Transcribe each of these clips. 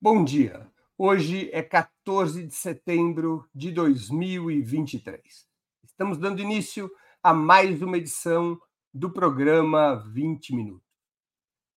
Bom dia. Hoje é 14 de setembro de 2023. Estamos dando início a mais uma edição do programa 20 Minutos.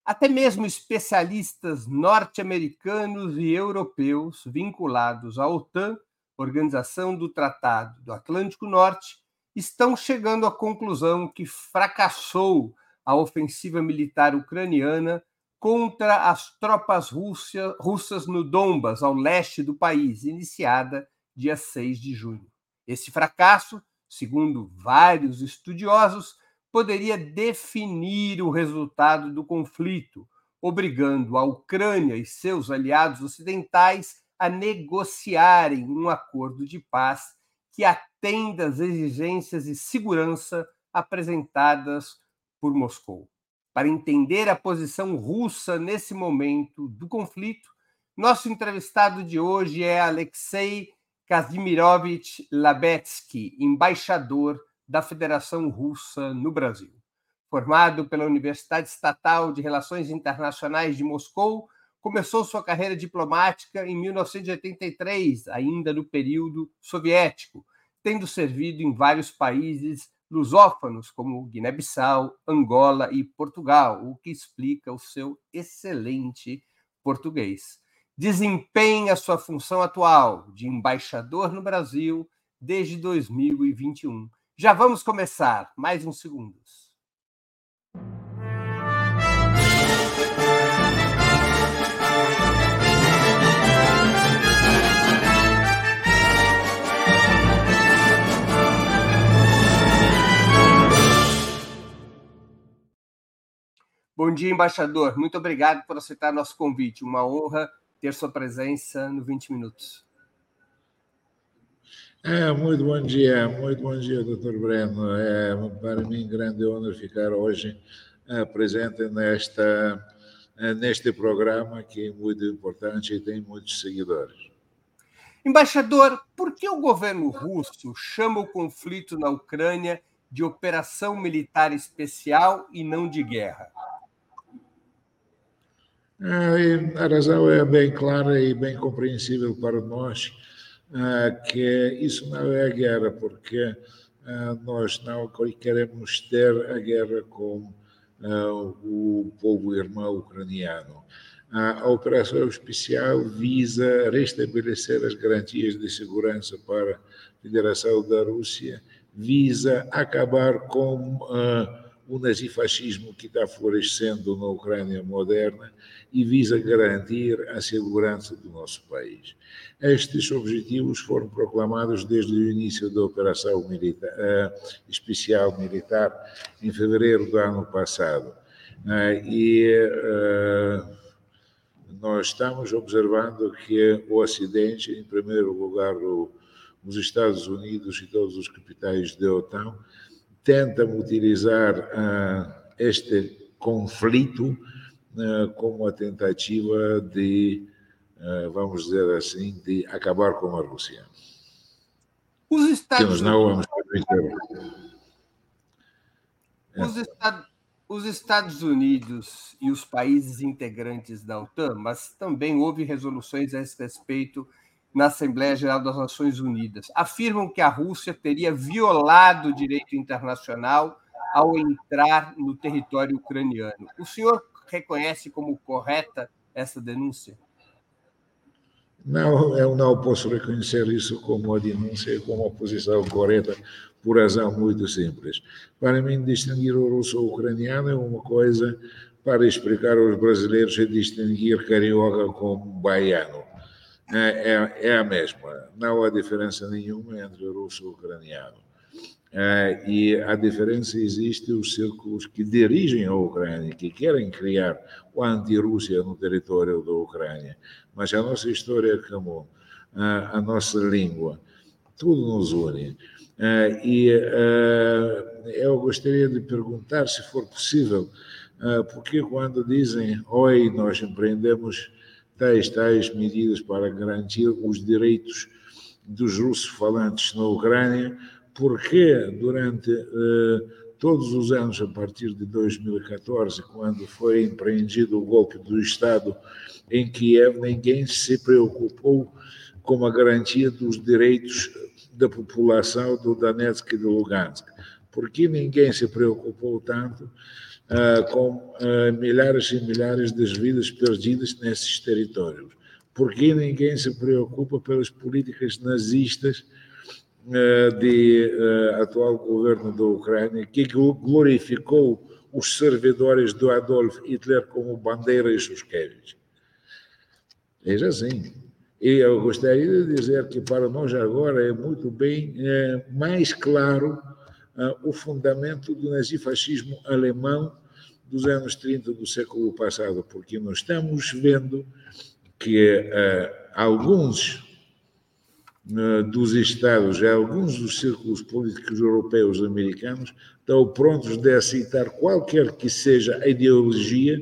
Até mesmo especialistas norte-americanos e europeus vinculados à OTAN, Organização do Tratado do Atlântico Norte, estão chegando à conclusão que fracassou a ofensiva militar ucraniana contra as tropas rússia, russas no Donbas, ao leste do país, iniciada dia 6 de junho. Esse fracasso, segundo vários estudiosos, poderia definir o resultado do conflito, obrigando a Ucrânia e seus aliados ocidentais a negociarem um acordo de paz que atenda às exigências de segurança apresentadas por Moscou. Para entender a posição russa nesse momento do conflito, nosso entrevistado de hoje é Alexei Kazimirovich Labetsky, embaixador da Federação Russa no Brasil. Formado pela Universidade Estatal de Relações Internacionais de Moscou, começou sua carreira diplomática em 1983, ainda no período soviético, tendo servido em vários países lusófonos, como Guiné-Bissau, Angola e Portugal, o que explica o seu excelente português. Desempenha sua função atual de embaixador no Brasil desde 2021. Já vamos começar, mais uns segundos. Bom dia, embaixador. Muito obrigado por aceitar nosso convite. Uma honra ter sua presença no 20 Minutos. É, muito bom dia, muito bom dia, doutor Breno. É para mim grande honra ficar hoje é, presente nesta, é, neste programa que é muito importante e tem muitos seguidores. Embaixador, por que o governo russo chama o conflito na Ucrânia de operação militar especial e não de guerra? É, a razão é bem clara e bem compreensível para nós é, que isso não é a guerra, porque é, nós não queremos ter a guerra com o povo irmão ucraniano. A operação especial visa restabelecer as garantias de segurança para a Federação da Rússia, visa acabar com o nazifascismo que está florescendo na Ucrânia moderna e visa garantir a segurança do nosso país. Estes objetivos foram proclamados desde o início da operação uh, especial militar em fevereiro do ano passado. Uh, e uh, nós estamos observando que o Ocidente, em primeiro lugar, os Estados Unidos e todos os capitais da OTAN, tentam utilizar uh, este conflito uh, como a tentativa de, uh, vamos dizer assim, de acabar com a Rússia. Os Estados que nós não vamos permitir. Os, os Estados Unidos e os países integrantes da OTAN, mas também houve resoluções a esse respeito na Assembleia Geral das Nações Unidas. Afirmam que a Rússia teria violado o direito internacional ao entrar no território ucraniano. O senhor reconhece como correta essa denúncia? Não, eu não posso reconhecer isso como uma denúncia, como uma posição correta, por razão muito simples. Para mim, distinguir o russo-ucraniano é uma coisa para explicar aos brasileiros e distinguir carioca com baiano é, é, é a mesma. Não há diferença nenhuma entre russo e ucraniano. É, e a diferença existe os círculos que dirigem a Ucrânia, que querem criar o anti-Rússia no território da Ucrânia. Mas a nossa história é comum, a, a nossa língua, tudo nos une. É, e é, eu gostaria de perguntar, se for possível, é, porque quando dizem, oi, nós empreendemos tais, tais medidas para garantir os direitos dos russos falantes na Ucrânia, porque durante uh, todos os anos a partir de 2014, quando foi empreendido o golpe do Estado em Kiev, ninguém se preocupou com a garantia dos direitos da população do Donetsk e do Lugansk. Por que ninguém se preocupou tanto com uh, milhares e milhares de vidas perdidas nesses territórios? Por que ninguém se preocupa pelas políticas nazistas uh, de atual governo da Ucrânia, que glorificou os servidores do Adolf Hitler como Bandeira e Shushkevich? Veja assim, e eu gostaria de dizer que para nós agora é muito bem é, mais claro é, o fundamento do nazifascismo alemão dos anos 30 do século passado, porque nós estamos vendo que é, alguns é, dos Estados, alguns dos círculos políticos europeus e americanos estão prontos de aceitar qualquer que seja a ideologia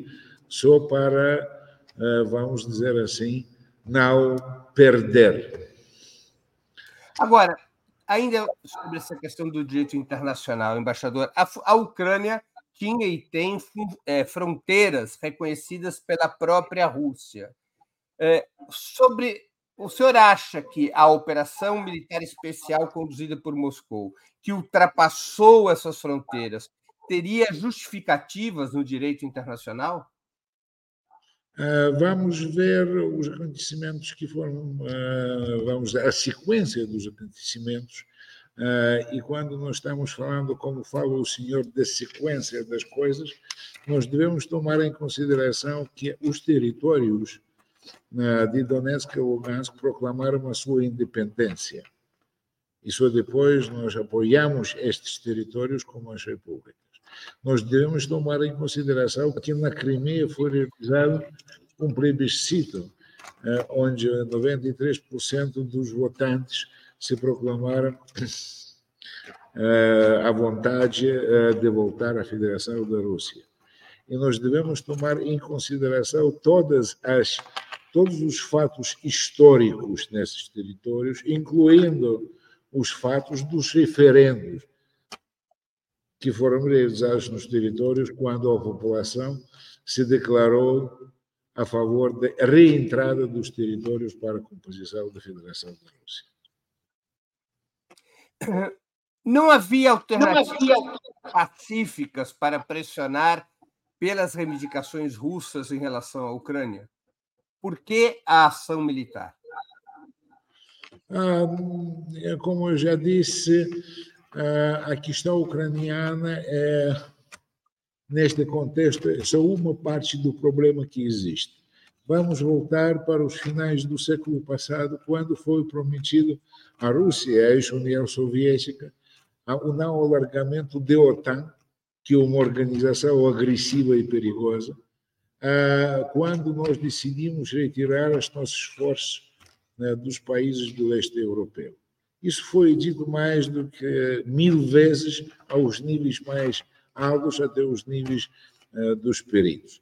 só para, é, vamos dizer assim, não perder. Agora, ainda sobre essa questão do direito internacional, embaixador, a, a Ucrânia tinha e tem é, fronteiras reconhecidas pela própria Rússia. É, sobre o senhor acha que a operação militar especial conduzida por Moscou, que ultrapassou essas fronteiras, teria justificativas no direito internacional? Ah, vamos ver os acontecimentos que foram, uh, vamos a sequência dos acontecimentos, uh, e quando nós estamos falando, como fala o senhor, da sequência das coisas, nós devemos tomar em consideração que os territórios de Donetsk e Lugansk proclamaram a sua independência. E só depois nós apoiamos estes territórios como as repúblicas nós devemos tomar em consideração que na Crimeia foi realizado um plebiscito, eh, onde 93% dos votantes se proclamaram eh, à vontade eh, de voltar à Federação da Rússia. E nós devemos tomar em consideração todas as todos os fatos históricos nesses territórios, incluindo os fatos dos referendos que foram realizados nos territórios quando a população se declarou a favor da reentrada dos territórios para a composição da Federação da Rússia. Não havia alternativas Não havia... pacíficas para pressionar pelas reivindicações russas em relação à Ucrânia? Por que a ação militar? Ah, é como eu já disse, a questão ucraniana é, neste contexto, é só uma parte do problema que existe. Vamos voltar para os finais do século passado, quando foi prometido à Rússia à ex-União Soviética o não alargamento da OTAN, que é uma organização agressiva e perigosa, quando nós decidimos retirar as nossas forças né, dos países do leste europeu. Isso foi dito mais do que mil vezes aos níveis mais altos, até os níveis uh, dos peritos.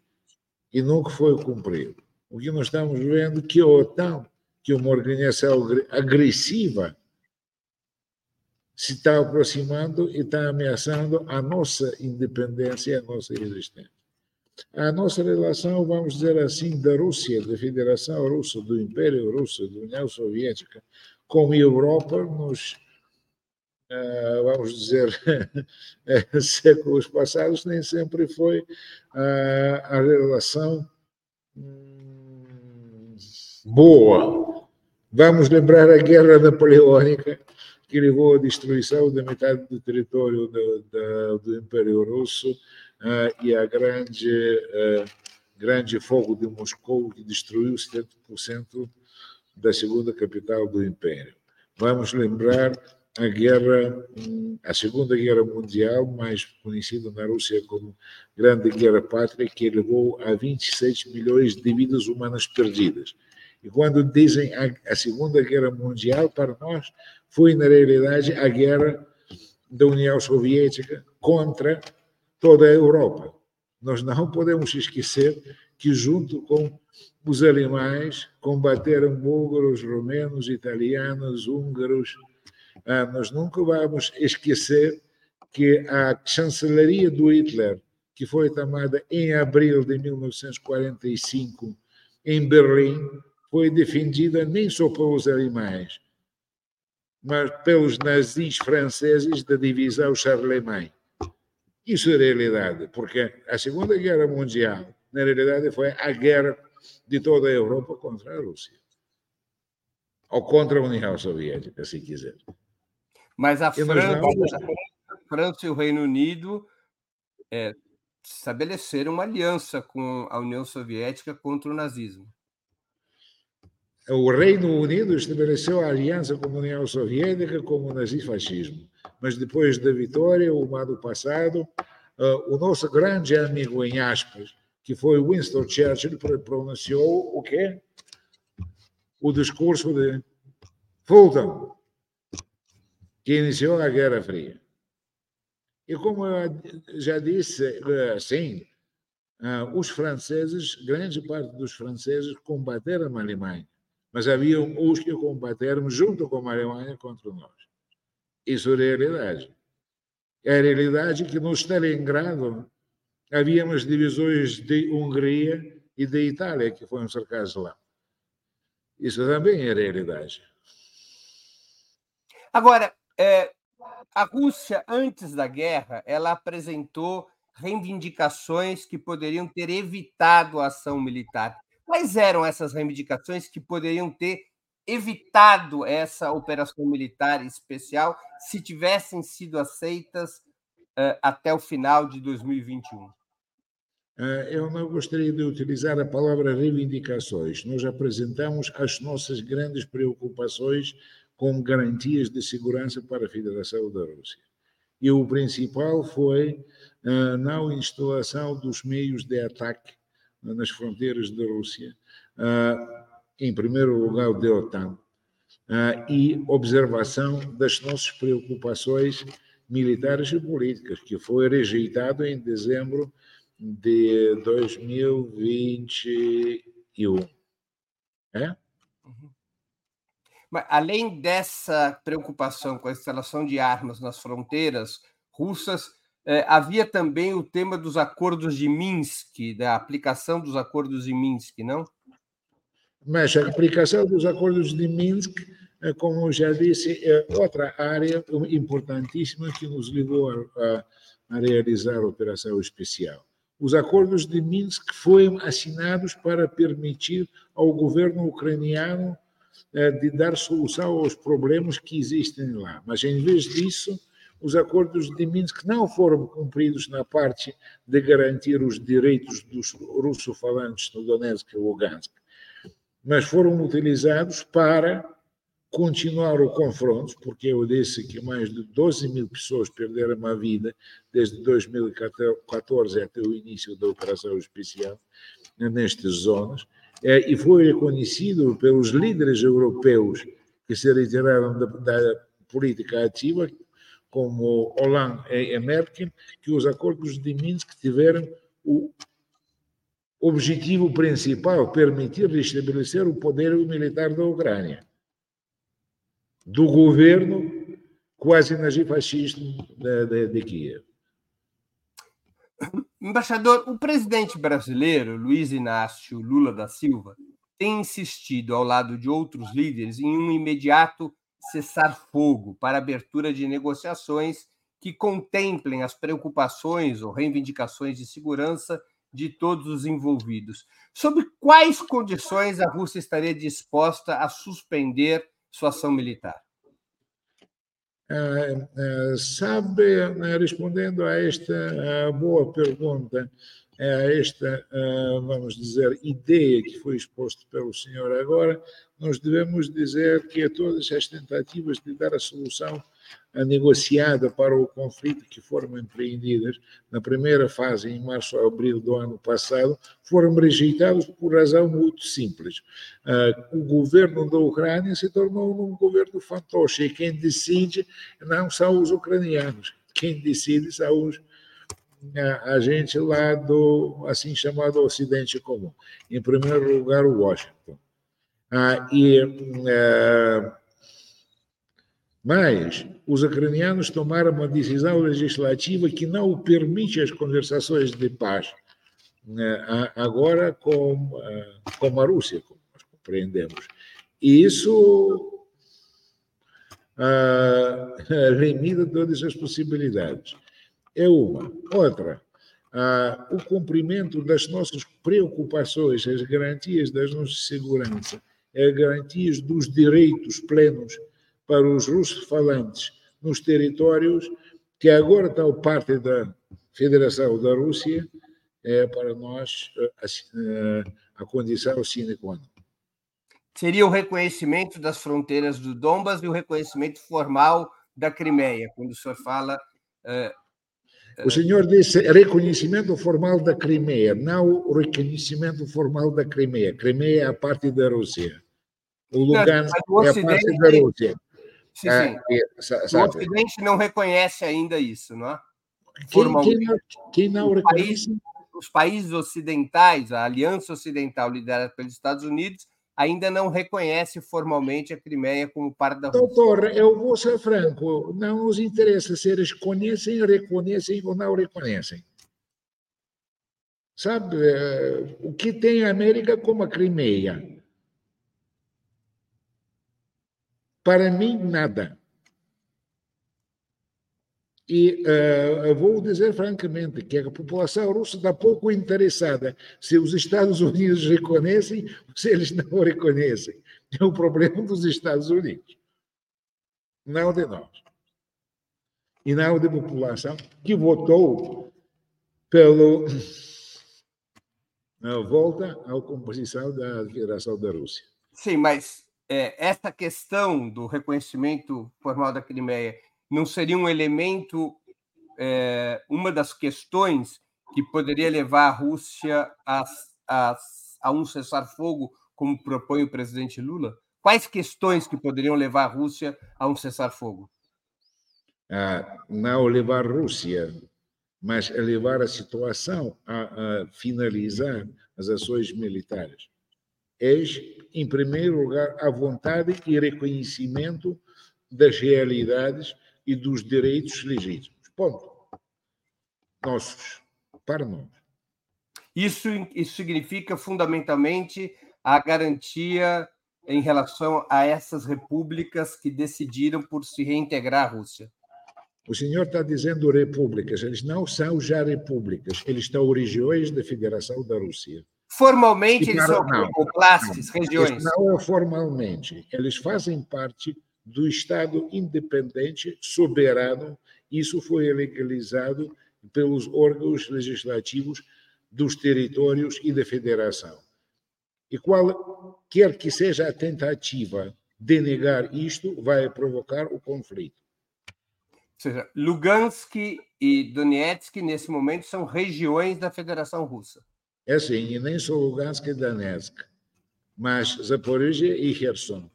E nunca foi cumprido. O que nós estamos vendo é que a OTAN, que é uma organização agressiva, se está aproximando e está ameaçando a nossa independência e a nossa existência. A nossa relação, vamos dizer assim, da Rússia, da Federação Russa, do Império Russo, da União Soviética, com a Europa nos, uh, vamos dizer, séculos passados, nem sempre foi uh, a relação hum, boa. Vamos lembrar a Guerra Napoleônica, que levou à destruição da metade do território do, do, do Império Russo uh, e a grande, grande fogo de Moscou, que destruiu 70% da segunda capital do Império. Vamos lembrar a guerra, a Segunda Guerra Mundial, mais conhecida na Rússia como Grande Guerra Pátria, que levou a 26 milhões de vidas humanas perdidas. E quando dizem a, a Segunda Guerra Mundial, para nós, foi na realidade a guerra da União Soviética contra toda a Europa. Nós não podemos esquecer que, junto com os alemães combateram búlgaros, romenos, italianos, húngaros. Ah, nós nunca vamos esquecer que a chancelaria do Hitler, que foi tomada em abril de 1945 em Berlim, foi defendida nem só pelos alemães, mas pelos nazis franceses da divisão Charlemagne. Isso é realidade, porque a Segunda Guerra Mundial, na realidade, foi a guerra de toda a Europa contra a Rússia. Ou contra a União Soviética, se quiser. Mas a França, a França e o Reino Unido é, estabeleceram uma aliança com a União Soviética contra o nazismo. O Reino Unido estabeleceu a aliança com a União Soviética como nazifascismo. Mas depois da vitória, o ano passado, uh, o nosso grande amigo, em aspas, que foi Winston Churchill, pronunciou o quê? O discurso de Fulton, que iniciou a Guerra Fria. E como eu já disse, sim, os franceses, grande parte dos franceses combateram a Alemanha, mas havia os que combateram junto com a Alemanha contra nós. Isso é realidade. É a realidade que no Stalingrado havíamos divisões de Hungria e de Itália que foram cercadas lá. Isso também é realidade. Agora, é, a Rússia, antes da guerra, ela apresentou reivindicações que poderiam ter evitado a ação militar. Quais eram essas reivindicações que poderiam ter evitado essa operação militar especial se tivessem sido aceitas uh, até o final de 2021? Eh, eu não gostaria de utilizar a palavra reivindicações. Nós apresentamos as nossas grandes preocupações com garantias de segurança para a Federação da Rússia. E o principal foi a eh, não instalação dos meios de ataque nas fronteiras da Rússia, eh, em primeiro lugar da OTAN, e observação das nossas preocupações militares e políticas, que foi rejeitado em dezembro de 2021. É? Uhum. Mas, além dessa preocupação com a instalação de armas nas fronteiras russas, eh, havia também o tema dos acordos de Minsk, da aplicação dos acordos de Minsk, não? Mas a aplicação dos acordos de Minsk, eh, como já disse, é outra área importantíssima que nos levou a, a realizar a operação especial. Os acordos de Minsk foram assinados para permitir ao governo ucraniano eh, de dar solução aos problemas que existem lá. Mas, em vez disso, os acordos de Minsk não foram cumpridos na parte de garantir os direitos dos russo-falantes no Donetsk e Lugansk, mas foram utilizados para continuar o confronto, porque eu disse que mais de 12 mil pessoas perderam a vida desde 2014 até o início da operação especial nestas zonas, é, e foi reconhecido pelos líderes europeus que se retiraram da, da política ativa, como Hollande e Merkel, que os acordos de Minsk tiveram o objetivo principal permitir restabelecer o poder militar da Ucrânia do governo quase nazifascista de, de, de Kiev. Embaixador, o presidente brasileiro, Luiz Inácio Lula da Silva, tem insistido, ao lado de outros líderes, em um imediato cessar-fogo para abertura de negociações que contemplem as preocupações ou reivindicações de segurança de todos os envolvidos. Sob quais condições a Rússia estaria disposta a suspender sua ação militar? É, é, sabe, respondendo a esta boa pergunta, a esta, vamos dizer, ideia que foi exposta pelo senhor agora, nós devemos dizer que todas as tentativas de dar a solução negociada para o conflito que foram empreendidas na primeira fase, em março a abril do ano passado, foram rejeitadas por razão muito simples. Ah, o governo da Ucrânia se tornou um governo fantoche e quem decide não são os ucranianos, quem decide são os a gente lá do assim chamado Ocidente Comum. Em primeiro lugar, Washington. Ah, e ah, Mas os ucranianos tomaram uma decisão legislativa que não permite as conversações de paz né, agora com, com a Rússia, como nós compreendemos. E isso uh, limita todas as possibilidades. É uma. Outra, uh, o cumprimento das nossas preocupações, as garantias das nossas segurança, as garantias dos direitos plenos para os russos falantes nos territórios que agora estão parte da Federação da Rússia, é para nós a, eh, a condição sine qua non. Seria o reconhecimento das fronteiras do Donbas e o reconhecimento formal da Crimeia, quando o senhor fala. Uh, o senhor disse reconhecimento formal da Crimeia, não o reconhecimento formal da Crimeia. Crimeia é a parte da Rússia. O Lugansk não, é a parte da Rússia. Sim, é, sim. É, o Ocidente não reconhece ainda isso, não é? Quem, quem, não, quem não reconhece? os países ocidentais, a Aliança Ocidental liderada pelos Estados Unidos, ainda não reconhece formalmente a Crimeia como parte da Rússia. Doutor, eu vou ser franco, não nos interessa se eles conhecem, reconhecem ou não reconhecem. Sabe, eh, o que tem a América como a Crimeia? Para mim, nada. E uh, vou dizer francamente que a população russa está pouco interessada se os Estados Unidos reconhecem ou se eles não reconhecem. É o problema dos Estados Unidos, não de nós. E não da população que votou pela volta à composição da Federação da Rússia. Sim, mas é, essa questão do reconhecimento formal da Crimeia não seria um elemento, é, uma das questões que poderia levar a Rússia a, a, a um cessar-fogo, como propõe o presidente Lula? Quais questões que poderiam levar a Rússia a um cessar-fogo? Ah, não levar a Rússia, mas levar a situação a, a finalizar as ações militares. É, em primeiro lugar, a vontade e reconhecimento das realidades e dos direitos legítimos. Ponto. Nossos, para nós. Isso, isso significa fundamentalmente a garantia em relação a essas repúblicas que decidiram por se reintegrar à Rússia. O senhor está dizendo repúblicas, eles não são já repúblicas, eles estão regiões da Federação da Rússia. Formalmente, eles são não, oblastes, regiões. Não é formalmente, eles fazem parte do Estado independente, soberano. Isso foi legalizado pelos órgãos legislativos dos territórios e da federação. E qualquer que seja a tentativa de negar isto, vai provocar o conflito. Ou seja, Lugansk e Donetsk, nesse momento, são regiões da Federação Russa. É sim, e nem só Lugansk e Donetsk, mas Zaporizhia e Kherson.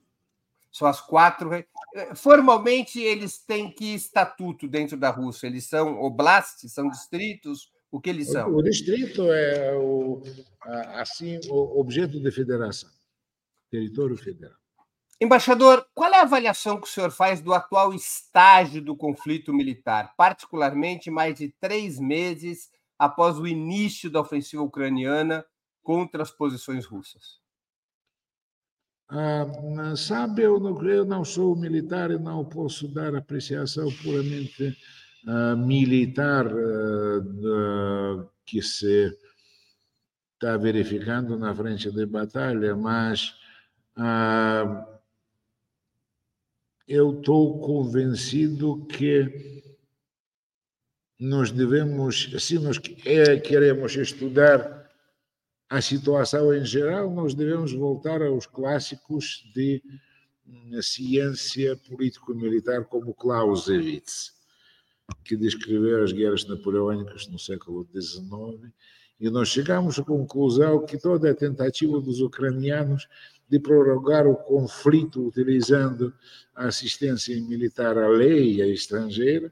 São as quatro. Formalmente, eles têm que estatuto dentro da Rússia? Eles são oblastes, são distritos? O que eles são? O, o distrito é o, assim o objeto de federação, território federal. Embaixador, qual é a avaliação que o senhor faz do atual estágio do conflito militar, particularmente mais de três meses após o início da ofensiva ucraniana contra as posições russas? Ah, sabe, eu não, eu não sou militar e não posso dar apreciação puramente ah, militar ah, que se está verificando na frente de batalha, mas eu estou convencido que nós devemos, se nós é, queremos estudar a situação em geral, nós devemos voltar aos clássicos de hum, ciência político-militar como Clausewitz, que descreveu as guerras napoleônicas no século XIX, e nós chegamos à conclusão que toda a tentativa dos ucranianos de prorrogar o conflito utilizando a assistência militar alheia estrangeira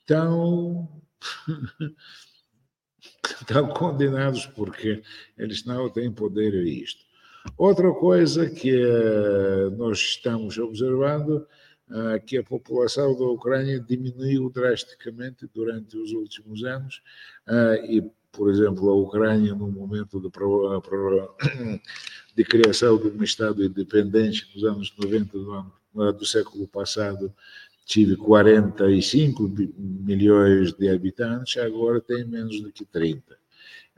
estão estão condenados porque eles não têm poder a isto. Outra coisa que eh, nós estamos observando uh, que a população da Ucrânia diminuiu drasticamente durante os últimos anos uh, e, por exemplo, a Ucrânia, no momento de, de criação de um Estado independente nos anos 90 do, ano, do século passado, tive 45 milhões de habitantes, agora tem menos do que 30.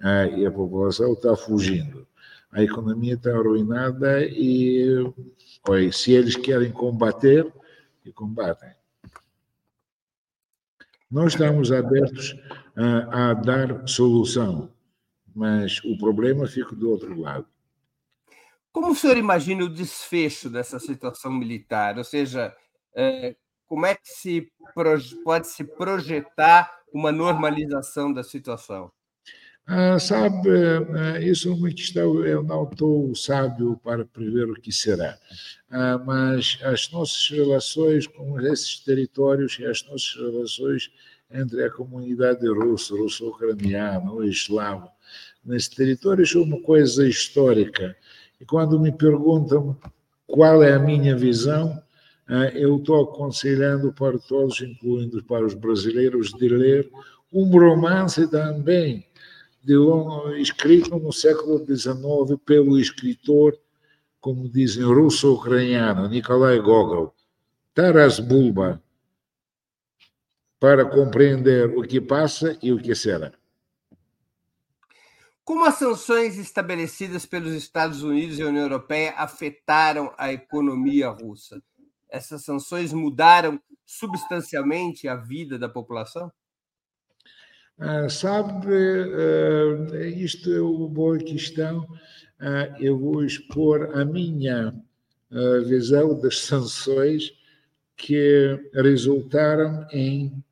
Ah, e a população está fugindo. A economia está arruinada e, olha, se eles querem combater, que combatem. Nós estamos abertos a, a dar solução, mas o problema fica do outro lado. Como o senhor imagina o desfecho dessa situação militar? Ou seja, é, como é que se pode se projetar uma normalização da situação? Ah, sabe, ah, isso uma questão, eu não estou sábio para prever o que será, ah, mas as nossas relações com esses territórios e as nossas relações entre a comunidade russa, russo-ucraniana ou eslavo, nesse território é uma coisa histórica. E quando me perguntam qual é a minha visão, eu estou aconselhando para todos, incluindo para os brasileiros, de ler um romance também, de, escrito no século XIX pelo escritor, como dizem, russo-ucraniano, Nikolai Gogol, Taras Bulba, para compreender o que passa e o que será. Como as sanções estabelecidas pelos Estados Unidos e a União Europeia afetaram a economia russa? Essas sanções mudaram substancialmente a vida da população? Ah, sabe, uh, isto é uma boa questão. Uh, eu vou expor a minha uh, visão das sanções que resultaram em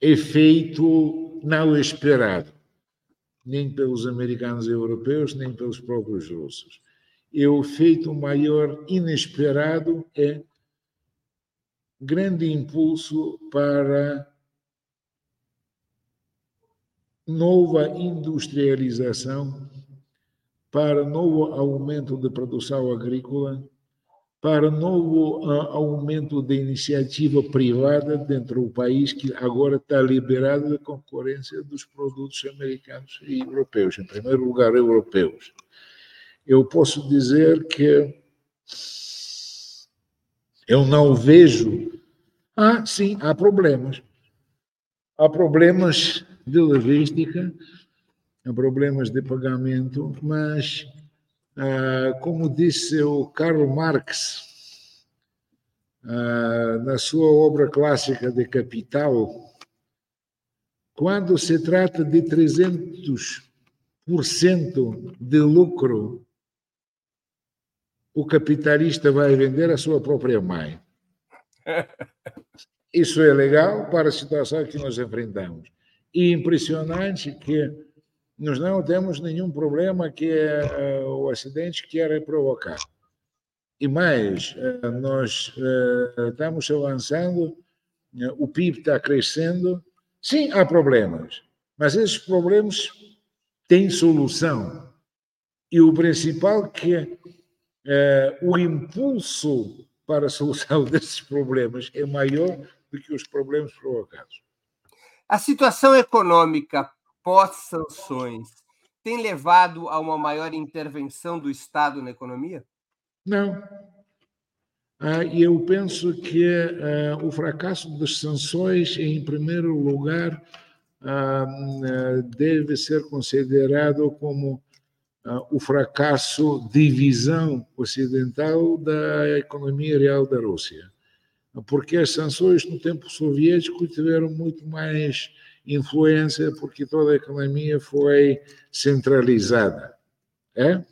efeito não esperado, nem pelos americanos e europeus, nem pelos próprios russos e o feito maior inesperado é grande impulso para nova industrialização, para novo aumento de produção agrícola, para novo uh, aumento de iniciativa privada dentro do país, que agora está liberado da concorrência dos produtos americanos e europeus, em primeiro lugar, europeus eu posso dizer que eu não vejo. Ah, sim, há problemas. Há problemas de logística, há problemas de pagamento, mas, ah, como disse o Karl Marx, ah, na sua obra clássica de Capital, quando se trata de 300% de lucro o capitalista vai vender a sua própria mãe. Isso é legal para a situação que nós enfrentamos. E impressionante que nós não temos nenhum problema que uh, o acidente quer provocar. E mais, uh, nós uh, estamos avançando, o PIB está crescendo. Sim, há problemas, mas esses problemas têm solução. E o principal que é, o impulso para a solução desses problemas é maior do que os problemas provocados. A situação econômica pós-sanções tem levado a uma maior intervenção do Estado na economia? Não. Ah, e eu penso que ah, o fracasso das sanções, em primeiro lugar, ah, deve ser considerado como uh, o fracasso de visão ocidental da economia real da Rússia. Porque as sanções no tempo soviético tiveram muito mais influência, porque toda a economia foi centralizada. É?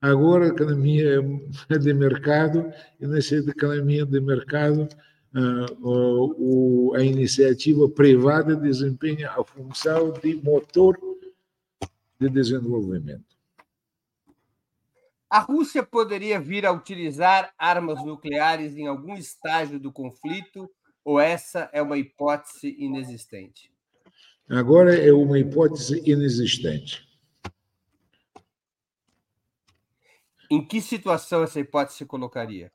Agora, a economia é de mercado, e nessa economia de mercado, uh, a iniciativa privada desempenha a função de motor de desenvolvimento. A Rússia poderia vir a utilizar armas nucleares em algum estágio do conflito ou essa é uma hipótese inexistente? Agora é uma hipótese inexistente. Em que situação essa hipótese se colocaria?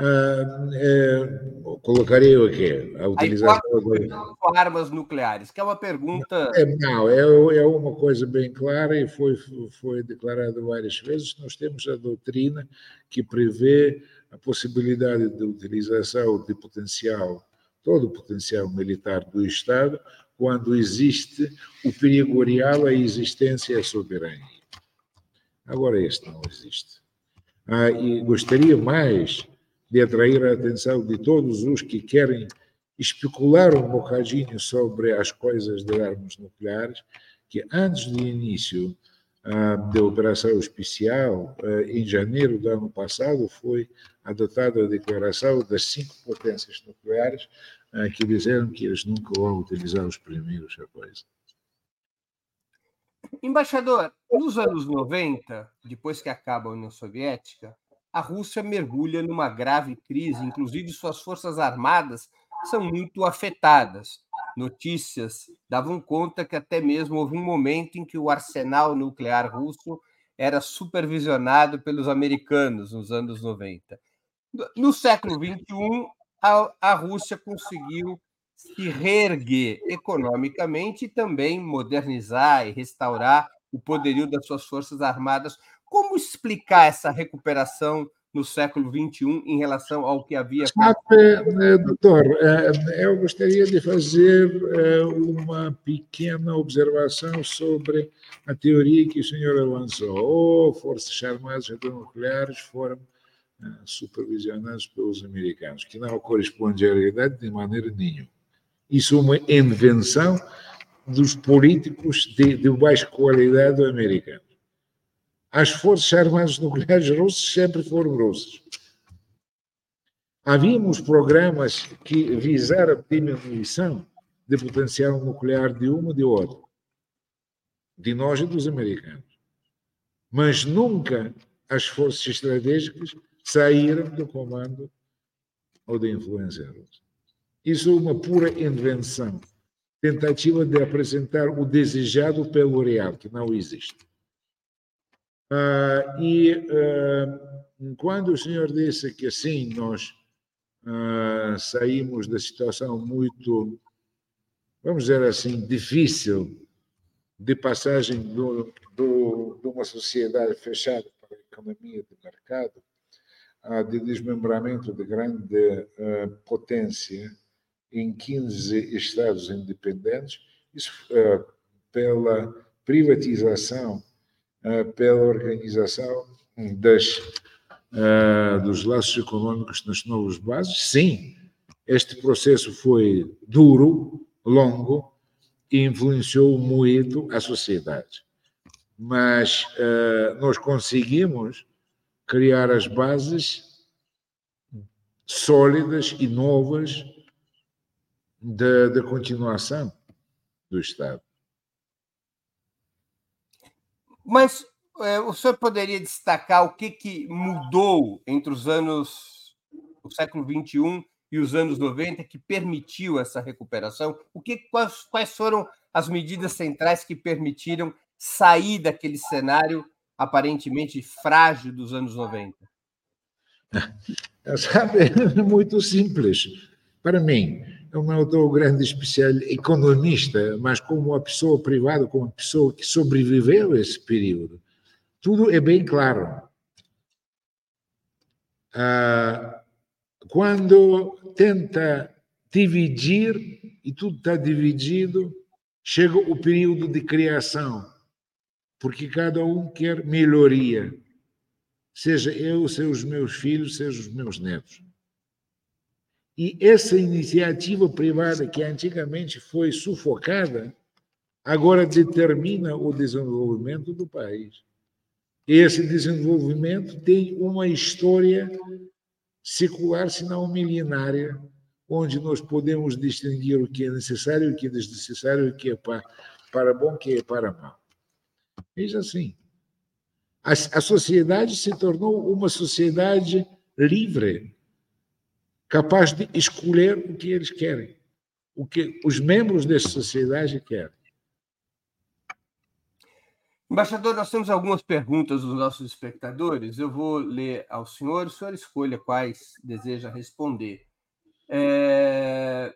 Uh, é, colocaria o quê? A utilização de armas nucleares, que é uma pergunta. É, não, é, é uma coisa bem clara e foi, foi declarado várias vezes. Nós temos a doutrina que prevê a possibilidade de utilização de potencial, todo o potencial militar do Estado, quando existe o perigo real à existência e à soberania. Agora, este não existe. Ah, e gostaria mais de atrair a atenção de todos os que querem especular um bocadinho sobre as coisas de armas nucleares, que antes do início ah, da operação especial, ah, em janeiro do ano passado, foi adotada a declaração das cinco potências nucleares ah, que disseram que eles nunca vão utilizar os primeiros a coisa. Embaixador, nos anos 90, depois que acaba a União Soviética, a Rússia mergulha numa grave crise, inclusive suas forças armadas são muito afetadas. Notícias davam conta que até mesmo houve um momento em que o arsenal nuclear russo era supervisionado pelos americanos nos anos 90. No século XXI, a, a Rússia conseguiu se reerguer economicamente e também modernizar e restaurar o poderio das suas forças armadas como explicar essa recuperação no século XXI em relação ao que havia. Sabe, eh, doutor, eh, eu gostaria de fazer eh, uma pequena observação sobre a teoria que o senhor avançou. Oh, forças armadas nucleares foram supervisionadas pelos americanos, que não corresponde à realidade de maneira nenhuma. Isso é uma invenção dos políticos de, de baixa qualidade americanos as forças armadas nucleares russas sempre foram russas. Havíamos programas que visaram diminuição de potencial nuclear de uma e de outra, de nós e dos americanos. Mas nunca as forças estratégicas saíram do comando ou da influência russa. Isso é uma pura invenção, tentativa de apresentar o desejado pelo real, que não existe. Uh, e uh, quando o senhor disse que assim nós uh, saímos da situação muito, vamos dizer assim, difícil de passagem do, do, de uma sociedade fechada para a economia de mercado, de desmembramento de grande potência em 15 estados independentes, isso pela privatização pela organização das, uh, dos laços econômicos nas novas bases. Sim, este processo foi duro, longo e influenciou muito a sociedade. Mas uh, nós conseguimos criar as bases sólidas e novas da continuação do Estado. Mas é, o senhor poderia destacar o que, que mudou entre os anos, o século XXI e os anos 90 que permitiu essa recuperação? O que, quais, quais foram as medidas centrais que permitiram sair daquele cenário aparentemente frágil dos anos 90? Sabe, é muito simples. Para mim, eu não estou grande especial economista, mas como uma pessoa privada, como uma pessoa que sobreviveu a esse período, tudo é bem claro. Ah, quando tenta dividir e tudo está dividido, chega o período de criação, porque cada um quer melhoria, seja eu, seja os meus filhos, seja os meus netos. E essa iniciativa privada, que antigamente foi sufocada, agora determina o desenvolvimento do país. Esse desenvolvimento tem uma história secular, se não milenária, onde nós podemos distinguir o que é necessário, o que é desnecessário, o que é para, para bom, o que é para mal. Veja assim, a, a sociedade se tornou uma sociedade livre, capaz de escolher o que eles querem, o que os membros dessa sociedade querem. Embaixador, nós temos algumas perguntas dos nossos espectadores. Eu vou ler ao senhor, o senhor escolha quais deseja responder. É...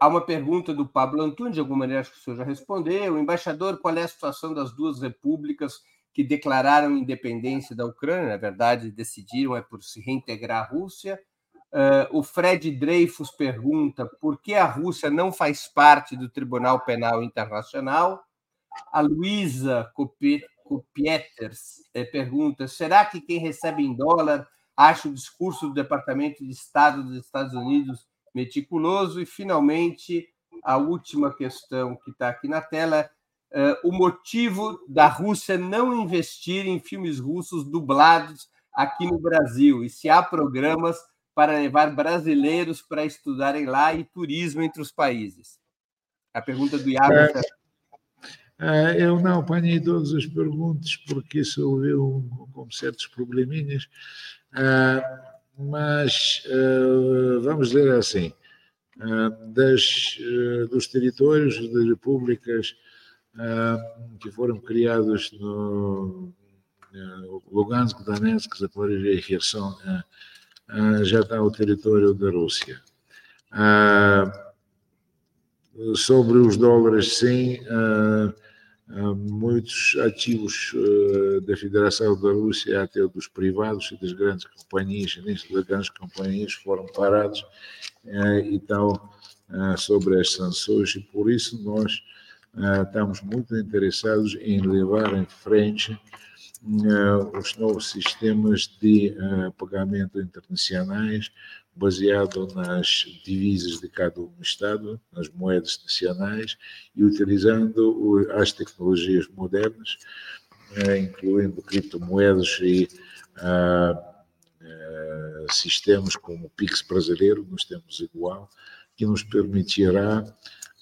Há uma pergunta do Pablo Antunes, de alguma maneira acho que o senhor já respondeu. Embaixador, qual é a situação das duas repúblicas que declararam independência da Ucrânia? Na verdade, decidiram é por se reintegrar à Rússia. Uh, o Fred Dreyfus pergunta por que a Rússia não faz parte do Tribunal Penal Internacional. A Luísa Copieters eh, pergunta: será que quem recebe em dólar acha o discurso do Departamento de Estado dos Estados Unidos meticuloso. E, finalmente, a última questão que está aqui na tela: uh, o motivo da Rússia não investir em filmes russos dublados aqui no Brasil, e se há programas para levar brasileiros para estudarem lá e turismo entre os países. A pergunta do Iago. É, é, eu não apanhei todas as perguntas, porque isso eu com certos probleminhas. É, mas uh, vamos dizer assim, uh, das, dos territórios das repúblicas que foram criados no Lugansk, Donetsk, Zaporizhia e Kherson, já está o território da Rússia. sobre os dólares, sim, muitos ativos da Federação da Rússia, até dos privados e das grandes companhias, nem das grandes companhias, foram parados e eh, sobre as sanções, e por isso nós estamos muito interessados em levar em frente os novos sistemas de pagamento internacionais, baseado nas divisas de cada um Estado, nas moedas nacionais, e utilizando as tecnologias modernas, eh, incluindo criptomoedas e ah, eh, sistemas como o Pix brasileiro, nós temos igual, que nos permitirá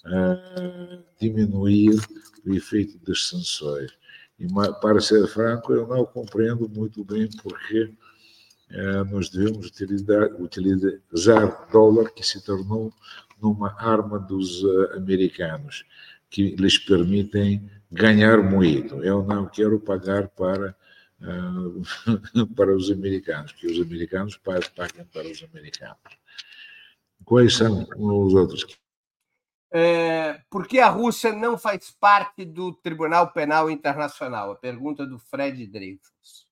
ah, diminuir o efeito das sanções. E, para ser franco, eu não compreendo muito bem porque eh, nós devemos utilizar, utilizar dólar que se tornou numa arma dos uh, americanos, que lhes permitem ganhar muito. Eu não quero pagar para, uh, para os americanos, que os americanos paguem para os americanos. Quais são os outros? É, por que a Rússia não faz parte do Tribunal Penal Internacional? A pergunta do Fred Dreyfus.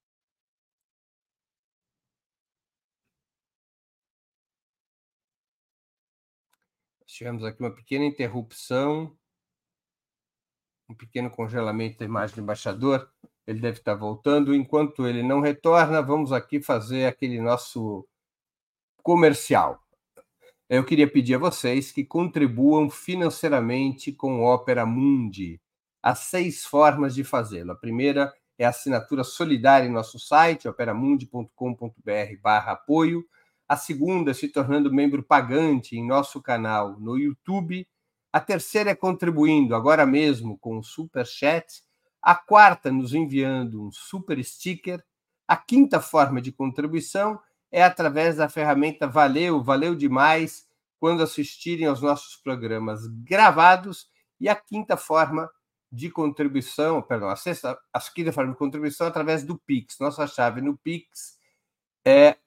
Tivemos aqui uma pequena interrupção, um pequeno congelamento da imagem do embaixador. Ele deve estar voltando. Enquanto ele não retorna, vamos aqui fazer aquele nosso comercial. Eu queria pedir a vocês que contribuam financeiramente com o Opera Mundi. Há seis formas de fazê-lo. A primeira é a assinatura solidária em nosso site, operamundi.com.br/apoio a segunda se tornando membro pagante em nosso canal no YouTube, a terceira é contribuindo agora mesmo com o Super Chat, a quarta nos enviando um super sticker, a quinta forma de contribuição é através da ferramenta Valeu, valeu demais quando assistirem aos nossos programas gravados e a quinta forma de contribuição, perdão, a sexta, a quinta forma de contribuição é através do Pix. Nossa chave no Pix é